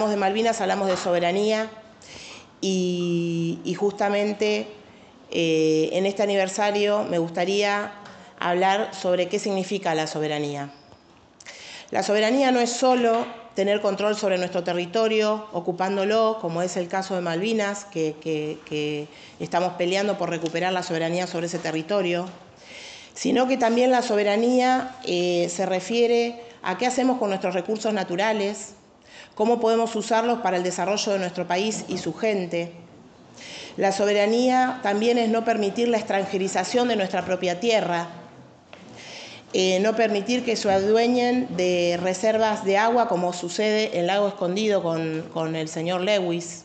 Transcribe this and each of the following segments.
hablamos de Malvinas hablamos de soberanía y, justamente eh, en este aniversario me gustaría hablar sobre qué significa la soberanía. La soberanía no es solo tener control sobre nuestro territorio, ocupándolo, como es el caso de Malvinas, que, estamos peleando por recuperar la soberanía sobre ese territorio, sino que también la soberanía eh, se refiere a qué hacemos con nuestros recursos naturales, cómo podemos usarlos para el desarrollo de nuestro país y su gente. La soberanía también es no permitir la extranjerización de nuestra propia tierra, eh, no permitir que se adueñen de reservas de agua como sucede en Lago Escondido con, con el señor Lewis.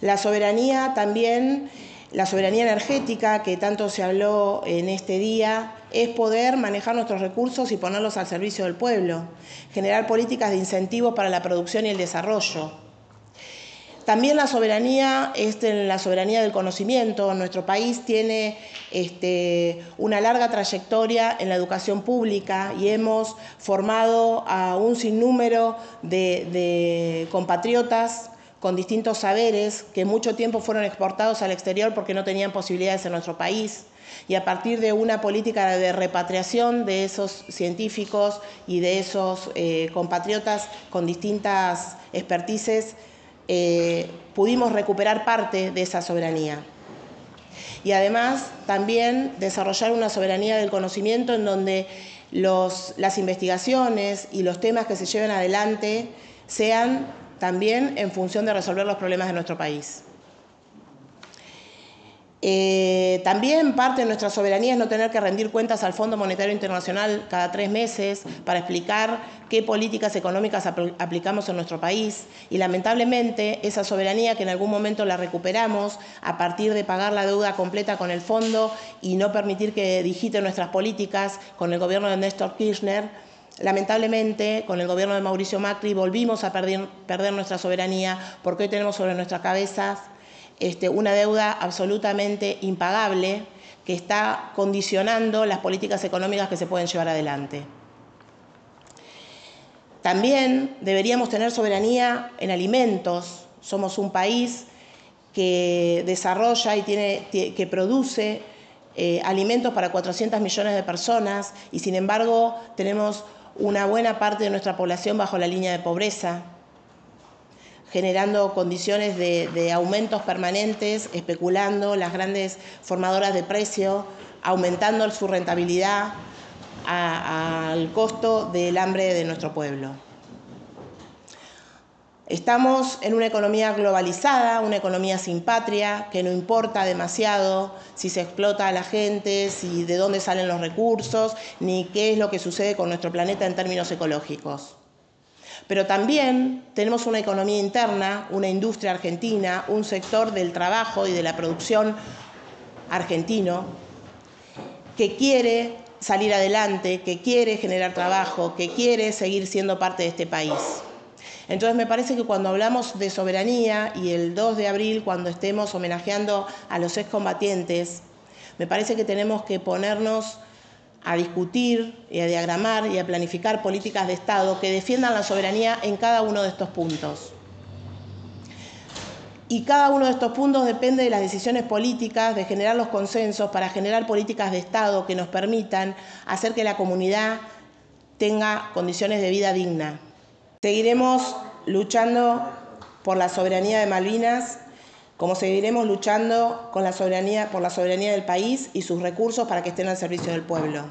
La soberanía también, la soberanía energética que tanto se habló en este día, es poder manejar nuestros recursos y ponerlos al servicio del pueblo, generar políticas de incentivos para la producción y el desarrollo. También la soberanía es la soberanía del conocimiento. Nuestro país tiene este, una larga trayectoria en la educación pública y hemos formado a un sinnúmero de compatriotas con distintos saberes que mucho tiempo fueron exportados al exterior porque no tenían posibilidades en nuestro país y a partir de una política de repatriación de esos científicos y de esos eh, compatriotas con distintas expertices, eh, pudimos recuperar parte de esa soberanía. Y además también desarrollar una soberanía del conocimiento en donde las investigaciones y los temas que se lleven adelante sean también en función de resolver los problemas de nuestro país. Eh, también parte de nuestra soberanía es no tener que rendir cuentas al Fondo Monetario Internacional cada tres meses para explicar qué políticas económicas aplicamos en nuestro país. Y lamentablemente esa soberanía que en algún momento la recuperamos a partir de pagar la deuda completa con el fondo y no permitir que digite nuestras políticas con el gobierno de Néstor Kirchner, Lamentablemente, con el gobierno de Mauricio Macri volvimos a perder, nuestra soberanía porque hoy tenemos sobre nuestras cabezas este, una deuda absolutamente impagable que está condicionando las políticas económicas que se pueden llevar adelante. También deberíamos tener soberanía en alimentos. Somos un país que desarrolla y tiene, que produce eh, alimentos para 400 millones de personas y sin embargo tenemos una buena parte de nuestra población bajo la línea de pobreza generando condiciones de, aumentos permanentes, especulando las grandes formadoras de precio, aumentando su rentabilidad al costo del hambre de nuestro pueblo. Estamos en una economía globalizada, una economía sin patria, que no importa demasiado si se explota a la gente, si de dónde salen los recursos, ni qué es lo que sucede con nuestro planeta en términos ecológicos. Pero también tenemos una economía interna, una industria argentina, un sector del trabajo y de la producción argentino que quiere salir adelante, que quiere generar trabajo, que quiere seguir siendo parte de este país. Entonces me parece que cuando hablamos de soberanía y el 2 de abril, cuando estemos homenajeando a los excombatientes, me parece que tenemos que ponernos a discutir y a diagramar y a planificar políticas de Estado que defiendan la soberanía en cada uno de estos puntos. Y cada uno de estos puntos depende de las decisiones políticas, de generar los consensos para generar políticas de Estado que nos permitan hacer que la comunidad tenga condiciones de vida digna. Seguiremos luchando por la soberanía de Malvinas como seguiremos luchando con la soberanía, por la soberanía del país y sus recursos para que estén al servicio del pueblo.